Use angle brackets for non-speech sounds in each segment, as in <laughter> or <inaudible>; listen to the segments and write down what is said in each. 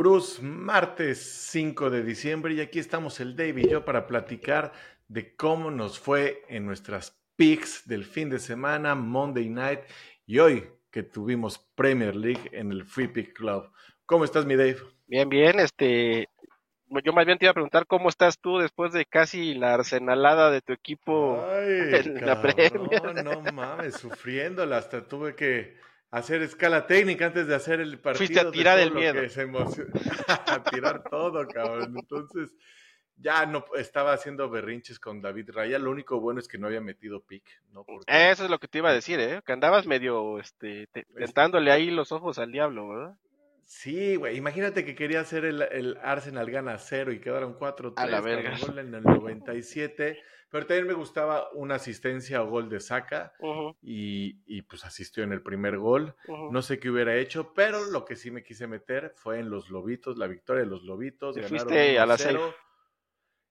Bruce, martes 5 de diciembre y aquí estamos el Dave y yo para platicar de cómo nos fue en nuestras picks del fin de semana, Monday Night y hoy que tuvimos Premier League en el Free Pick Club. ¿Cómo estás, mi Dave? Bien, bien, este, yo más bien te iba a preguntar cómo estás tú después de casi la arsenalada de tu equipo en la Premier. No mames, sufriéndola, hasta tuve que hacer escala técnica antes de hacer el partido. Fuiste a tirar el miedo. <laughs> a tirar todo, cabrón. Entonces, ya no estaba haciendo berrinches con David Raya. Lo único bueno es que no había metido pick, ¿no? Eso es lo que te iba a decir, ¿eh? Que andabas medio, este, tentándole ahí los ojos al diablo, ¿verdad? Sí, güey. Imagínate que quería hacer el, el Arsenal gana cero y quedaron 4-3 a la verga. en el 97. Pero también me gustaba una asistencia o gol de Saca y, pues asistió en el primer gol. No sé qué hubiera hecho, pero lo que sí me quise meter fue en los Lobitos, la victoria de los Lobitos. Te fuiste a la cero.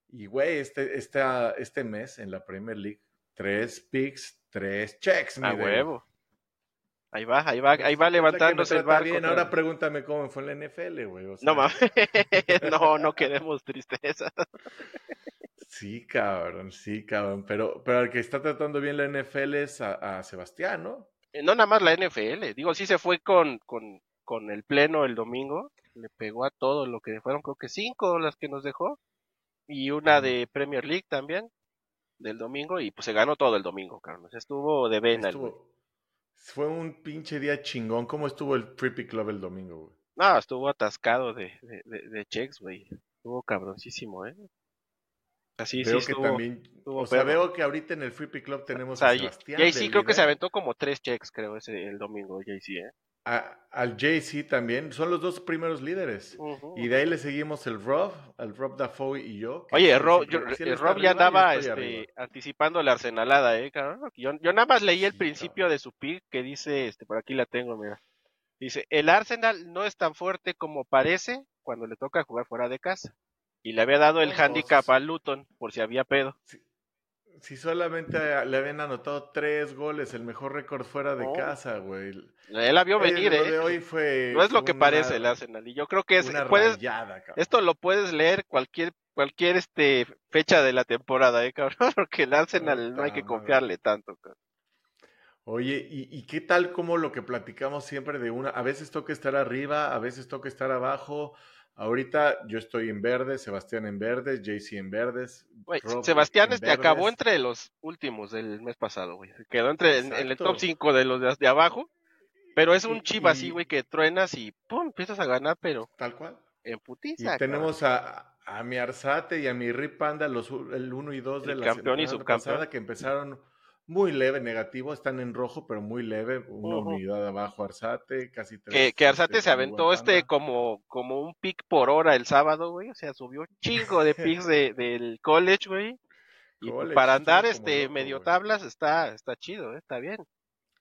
Y güey, este, este, este mes en la Premier League, tres picks, tres checks. A huevo. Ahí va, ahí va, ahí va levantándose el barco. Bien. Ahora pregúntame cómo fue en la NFL, güey. No mames, <laughs> no, no queremos tristeza. Sí, cabrón, sí, cabrón. Pero, pero el que está tratando bien la NFL es a, Sebastián, ¿no? Eh, no nada más la NFL. Digo, sí se fue con, con, con el pleno el domingo. Le pegó a todo lo que fueron, creo que cinco las que nos dejó. Y una de Premier League también, del domingo. Y pues se ganó todo el domingo, cabrón. estuvo de vena. Fue un pinche día chingón. ¿Cómo estuvo el Trippy Club el domingo, güey? No, estuvo atascado de, de, de, de checks, güey. Estuvo cabroncísimo, ¿eh? Así, veo que también, o sea, veo que ahorita en el Free Pick Club tenemos a Sebastián. JC creo que se aventó como tres checks, creo, ese el domingo, JC, ¿eh? Al JC también, son los dos primeros líderes. Y de ahí le seguimos el Rob, el Rob Dafoe y yo. Oye, el Rob, el Rob ya andaba este, anticipando la arsenalada, ¿eh? Yo, yo nada más leí el principio de su pick que dice, este, por aquí la tengo, mira. Dice, el Arsenal no es tan fuerte como parece cuando le toca jugar fuera de casa. Y le había dado el handicap a Luton por si había pedo. Si, solamente le habían anotado tres goles, el mejor récord fuera de casa, güey. Él la vio venir, ¿eh? hoy fue no es lo que parece el Arsenal. Y yo creo que es. Puedes, esto lo puedes leer cualquier cualquier este fecha de la temporada, ¿eh, cabrón? <laughs> Porque el Arsenal no hay que confiarle tanto, cabrón. Oye, ¿y, ¿y, qué tal como lo que platicamos siempre de una? A veces toca estar arriba, a veces toca estar abajo. Ahorita yo estoy en verde, Sebastián en verdes, JC en verdes. Sebastián este acabó entre los últimos del mes pasado, güey. Quedó entre en, el top 5 de los de, abajo. Pero es un chiva así, güey, que truenas y pum, empiezas a ganar, pero. Tal cual. En putiza. Y tenemos a, a, mi Arzate y a mi Rip Panda, los, el 1 y 2 de la campeón y pasada, que empezaron muy leve, negativo, están en rojo, pero muy leve, una unidad abajo Arzate, casi tres. Que, que Arzate se aventó este como, como un pick por hora el sábado, güey, o sea, subió chingo de picks de, del college, güey. Y para andar este medio tablas está, está chido, ¿eh? está bien.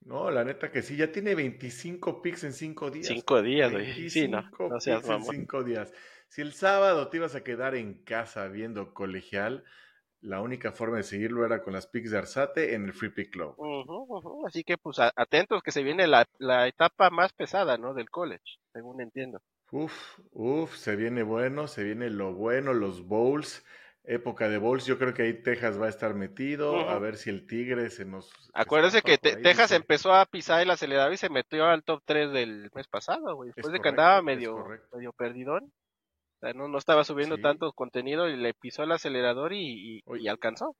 No, la neta que sí, ya tiene 25 picks en 5 días. 5 días, güey. Sí, no, no seas en 5 días. Si el sábado te ibas a quedar en casa viendo colegial, la única forma de seguirlo era con las picks de Arzate en el Free Pick Club. Así que pues atentos que se viene la, la, etapa más pesada, ¿no? Del college, según entiendo. Uf, uf, se viene bueno, se viene lo bueno, los bowls, época de bowls, yo creo que ahí Texas va a estar metido, a ver si el Tigre se nos... Acuérdense que Texas empezó a pisar el acelerador y se metió al top 3 del mes pasado, güey, después de que andaba medio, medio perdidón no, no estaba subiendo tanto contenido y le pisó el acelerador y, alcanzó.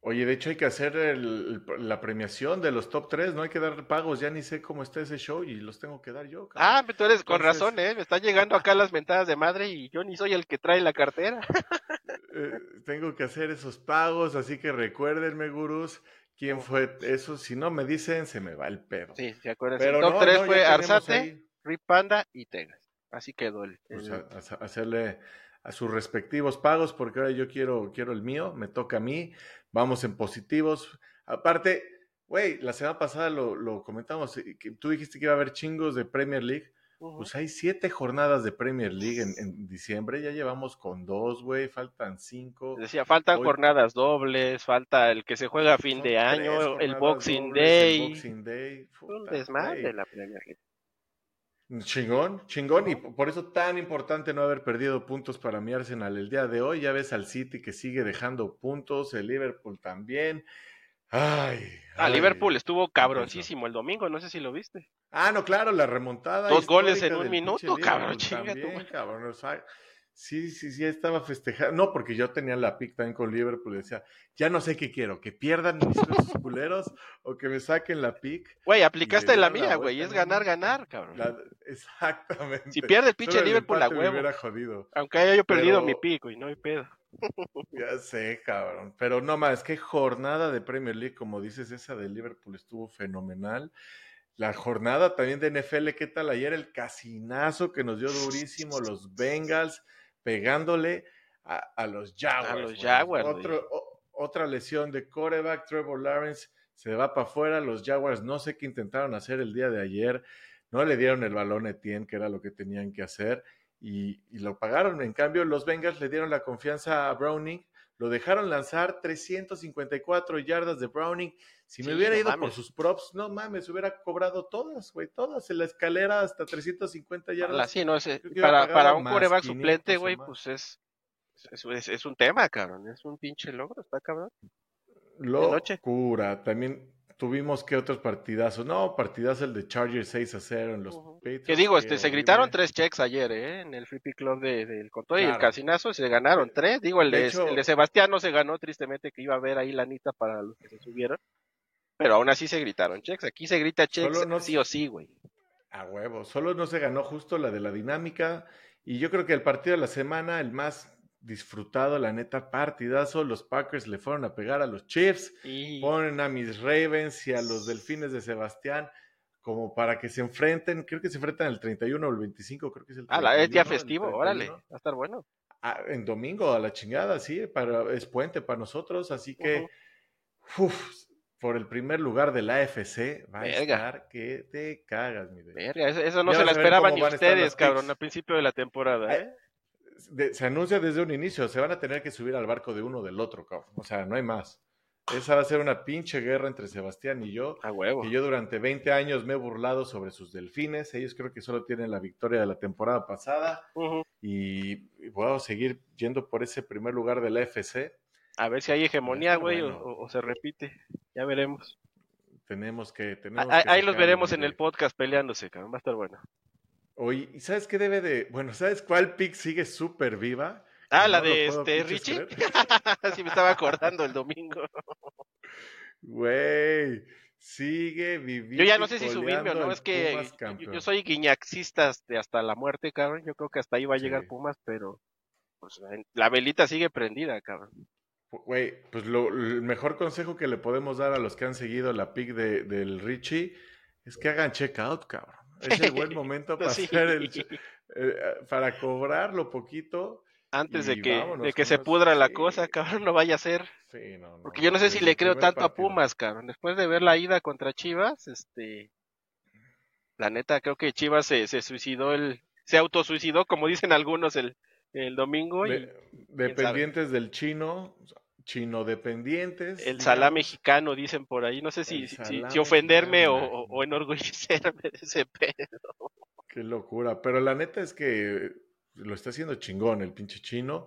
Oye, de hecho hay que hacer la premiación de los top 3, no hay que dar pagos, ya ni sé cómo está ese show y los tengo que dar yo. Ah, pero tú eres con razón, ¿eh? Me están llegando acá las mentadas de madre y yo ni soy el que trae la cartera. <laughs> Eh, tengo que hacer esos pagos, así que recuérdenme, gurús, quién fue eso. Si no me dicen, se me va el pedo. Sí, se acuerdan. el top 3 fue Arzate, Rip Panda y Tegas. Así quedó el. Pues hacerle a sus respectivos pagos, porque ahora yo quiero, quiero el mío, me toca a mí, vamos en positivos. Aparte, güey, la semana pasada lo, lo comentamos, eh, que tú dijiste que iba a haber chingos de Premier League. Pues hay siete jornadas de Premier League en, diciembre, ya llevamos con dos, güey, faltan cinco. Decía, faltan jornadas dobles, falta el que se juega a fin de año, el Boxing Day. El Boxing Day. Un desmadre la Premier League. Chingón, chingón, y por eso tan importante no haber perdido puntos para mi Arsenal el día de hoy. Ya ves al City que sigue dejando puntos, el Liverpool también. Ay. Ah, Liverpool estuvo cabroncísimo el domingo, no sé si lo viste. Ah, no, claro, la remontada. Dos goles en un minuto, cabrón, chinga cabrón. Sí, sí, sí, estaba festejando. No, porque yo tenía la pick también con Liverpool. Decía, ya no sé qué quiero, que pierdan mis culeros o que me saquen la pick. Güey, aplicaste la mía, güey. Es ganar, ganar, cabrón. exactamente. Si pierde el pinche Liverpool, la huevo. jodido. Aunque haya yo perdido mi pick, güey, no hay pedo. <laughs> ya sé, cabrón. Pero no más, que jornada de Premier League, como dices, esa de Liverpool estuvo fenomenal. La jornada también de NFL, ¿qué tal ayer? El casinazo que nos dio durísimo los Bengals pegándole a, los Jaguars. A los Jaguars. otra lesión de coreback, Trevor Lawrence se va para afuera. Los Jaguars no sé qué intentaron hacer el día de ayer. No le dieron el balón a Etienne, que era lo que tenían que hacer, y, lo pagaron. En cambio, los Bengals le dieron la confianza a Browning, lo dejaron lanzar 354 yardas de Browning. Si me hubiera ido por sus props, no mames, hubiera cobrado todas, güey, todas en la escalera hasta 350 yardas. Sí, no, para, para un coreback suplente, güey, pues es es, es, un tema, cabrón. Es un pinche logro, está cabrón. Locura. También tuvimos que otros partidazos. No, partidazo el de Chargers 6 a 0 en los Patriots. Que digo, este, se gritaron tres checks ayer, ¿eh? En el Free Pick Club del de, y el Casinazo se ganaron tres. Digo, el de, el de Sebastián no se ganó, tristemente, que iba a haber ahí la anita para los que se subieron. Pero aún así se gritaron checks. Aquí se grita checks sí o sí, güey. A huevo. Solo no se ganó justo la de la dinámica. Y yo creo que el partido de la semana, el más disfrutado, la neta, partidazo. Los Packers le fueron a pegar a los Chiefs, ponen a mis Ravens y a los Delfines de Sebastián como para que se enfrenten, creo que se enfrentan el 31 o el 25, creo que es el 31, Ah, la es día festivo, órale, va a estar bueno. Ah, en domingo a la chingada, sí, para, es puente para nosotros, así que por el primer lugar de la AFC va a estar que te cagas, mi Verga, eso, no se la esperaban ni ustedes, cabrón, al principio de la temporada, ¿eh? Se anuncia desde un inicio, se van a tener que subir al barco de uno o del otro, cabrón. O sea, no hay más. Esa va a ser una pinche guerra entre Sebastián y yo. A huevo. Que yo durante 20 años me he burlado sobre sus delfines. Ellos creo que solo tienen la victoria de la temporada pasada. y, voy a seguir yendo por ese primer lugar de la FC. A ver si hay hegemonía, güey, o, se repite. Ya veremos. Tenemos que. Tenemos ahí los veremos en el podcast peleándose, cabrón. Va a estar bueno. Oye, ¿y sabes qué debe de. Bueno, ¿sabes cuál pick sigue súper viva? Ah, la de este Richie. <laughs> sí, me estaba acordando el domingo. Güey, sigue viviendo. Yo ya no sé si subirme o no, es que yo, soy guiñaxista hasta la muerte, cabrón. Yo creo que hasta ahí va a llegar Pumas, pero pues, la velita sigue prendida, cabrón. Güey, pues lo, el mejor consejo que le podemos dar a los que han seguido la pick de, del Richie es que hagan checkout, cabrón. Es el buen <laughs> momento para hacer el, eh, para cobrar lo poquito. Antes de que, de que se pudra la cosa, cabrón, no vaya a ser. Porque yo no sé si le creo tanto a Pumas, cabrón. Después de ver la ida contra Chivas, este. La neta, creo que Chivas se, se suicidó, el, se autosuicidó, como dicen algunos, el, el domingo. Y, dependientes del chino, chino dependientes. El salá mexicano, dicen por ahí. No sé si, si, ofenderme o, enorgullecerme de ese pedo. Qué locura. Pero la neta es que lo está haciendo chingón el pinche chino.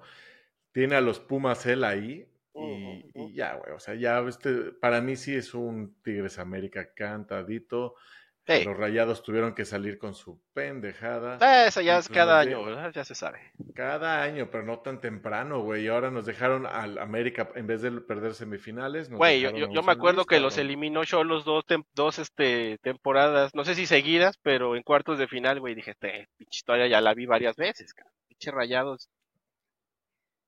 Tiene a los Pumas él ahí. Y, ya, güey. O sea, ya este, para mí sí es un Tigres América cantadito. Los rayados tuvieron que salir con su pendejada. Eh, eso ya es pues cada año, ¿verdad? Ya se sabe. Cada año, pero no tan temprano, güey. Y ahora nos dejaron al América, en vez de perder semifinales. Güey, yo, yo, me acuerdo que los eliminó yo los dos, dos este, temporadas, no sé si seguidas, pero en cuartos de final, güey, dije, este, pinche historia ya la vi varias veces, cara. Pinche rayados.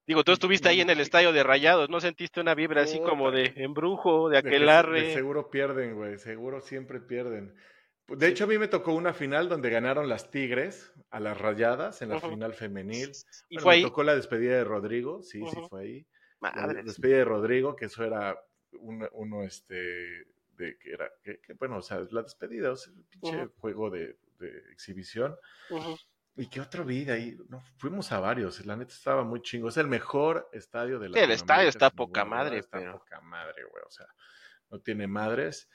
Digo, tú estuviste ahí en el estadio de Rayados, ¿no sentiste una vibra así como de embrujo, de aquelarre? De seguro pierden, güey, seguro siempre pierden. De hecho, a mí me tocó una final donde ganaron las Tigres a las Rayadas en la final femenil. ¿Y fue ahí? Me tocó la despedida de Rodrigo, sí, sí fue ahí. La despedida de Rodrigo, que eso era uno, este, de que era, que, bueno, o sea, la despedida, o sea, el pinche juego de, exhibición. ¿Y qué otro vida ahí? No, fuimos a varios, la neta estaba muy chingo. Es el mejor estadio de la Sí, el estadio está poca madre, Está poca madre, güey, o sea, no tiene madres.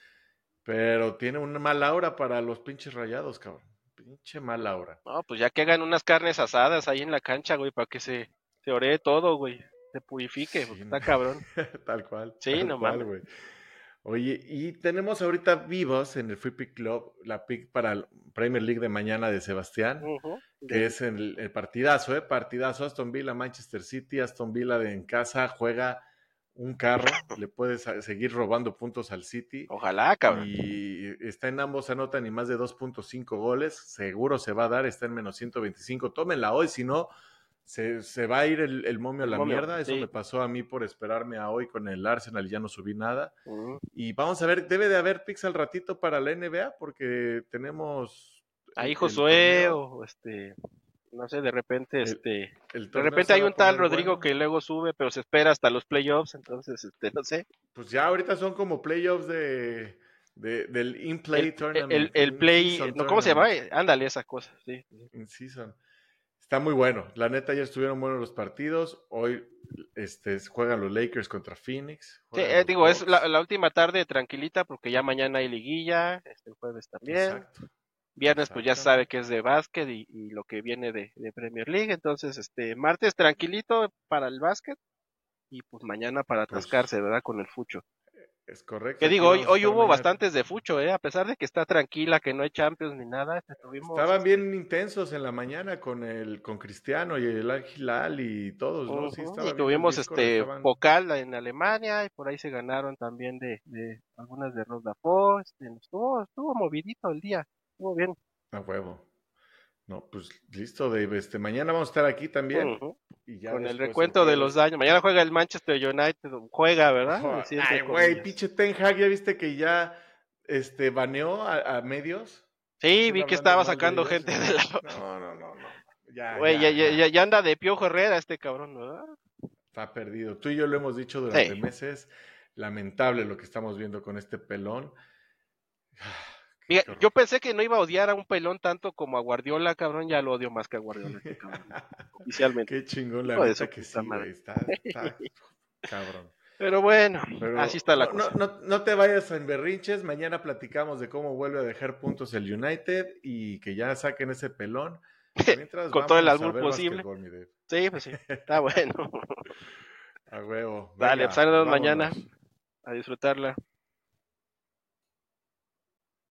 Pero tiene una mala hora para los pinches rayados, cabrón. Pinche mala hora. No, pues ya que hagan unas carnes asadas ahí en la cancha, güey, para que se, se oree todo, güey. Se purifique, está <laughs> cabrón. tal cual. Sí, no güey. Oye, y tenemos ahorita vivos en el Free Pick Club la pick para el Premier League de mañana de Sebastián, que es el, el, partidazo, ¿eh? Partidazo Aston Villa, Manchester City, Aston Villa de en casa juega un carro, le puedes seguir robando puntos al City. Ojalá, cabrón. Y está en ambos, anotan ni más de 2.5 goles, seguro se va a dar, está en menos 125. Tómenla hoy, si no, se, va a ir el, momio a la mierda. Eso me pasó a mí por esperarme a hoy con el Arsenal y ya no subí nada. Y vamos a ver, debe de haber picks al ratito para la NBA porque tenemos... Ahí Josué o este no sé, de repente, este, de repente hay un tal Rodrigo que luego sube, pero se espera hasta los playoffs, entonces, este, no sé. Pues ya ahorita son como playoffs de, del in-play tournament. El, el play, ¿cómo se llama? Ándale, esa cosa, sí. In season. Está muy bueno. La neta, ya estuvieron buenos los partidos. Hoy este, juegan los Lakers contra Phoenix. Sí, eh, digo, es la, la, última tarde tranquilita porque ya mañana hay liguilla, este, el jueves también. Exacto. Viernes pues ya sabe que es de básquet y, lo que viene de, Premier League. Entonces, este martes tranquilito para el básquet y pues mañana para pues atascarse, ¿verdad? Con el fucho. Es correcto. Que digo, hoy, hoy hubo bastantes de fucho, ¿eh? A pesar de que está tranquila, que no hay Champions ni nada. Este, Estaban este bien intensos en la mañana con el con Cristiano y el Ángel y todos, ¿no? Sí, y tuvimos este vocal en Alemania y por ahí se ganaron también de, de algunas de Rosa Este, estuvo, estuvo movidito el día. Muy bien. A huevo. No, pues listo, Dave. Este, mañana vamos a estar aquí también. y ya Con el recuento de los daños. Mañana juega el Manchester United. Juega, ¿verdad? Ay, güey, pinche Ten Hag, ¿ya viste que ya este, baneó a, medios? Sí, vi que estaba sacando gente de la... No, <laughs> no, no, no. Ya, güey, ya, ya, ya, anda de piojo Herrera este cabrón, ¿verdad? Está perdido. Tú y yo lo hemos dicho durante meses. Lamentable lo que estamos viendo con este pelón yo pensé que no iba a odiar a un pelón tanto como a Guardiola, cabrón, ya lo odio más que a Guardiola, este cabrón, <laughs> oficialmente. Qué chingón la verdad que sí, está, <laughs> cabrón. Pero bueno, así está la cosa. No, no, te vayas en berrinches, mañana platicamos de cómo vuelve a dejar puntos el United y que ya saquen ese pelón. <laughs> Con todo el albur posible. Sí, pues sí, está bueno. A huevo. Dale, pues mañana a disfrutarla.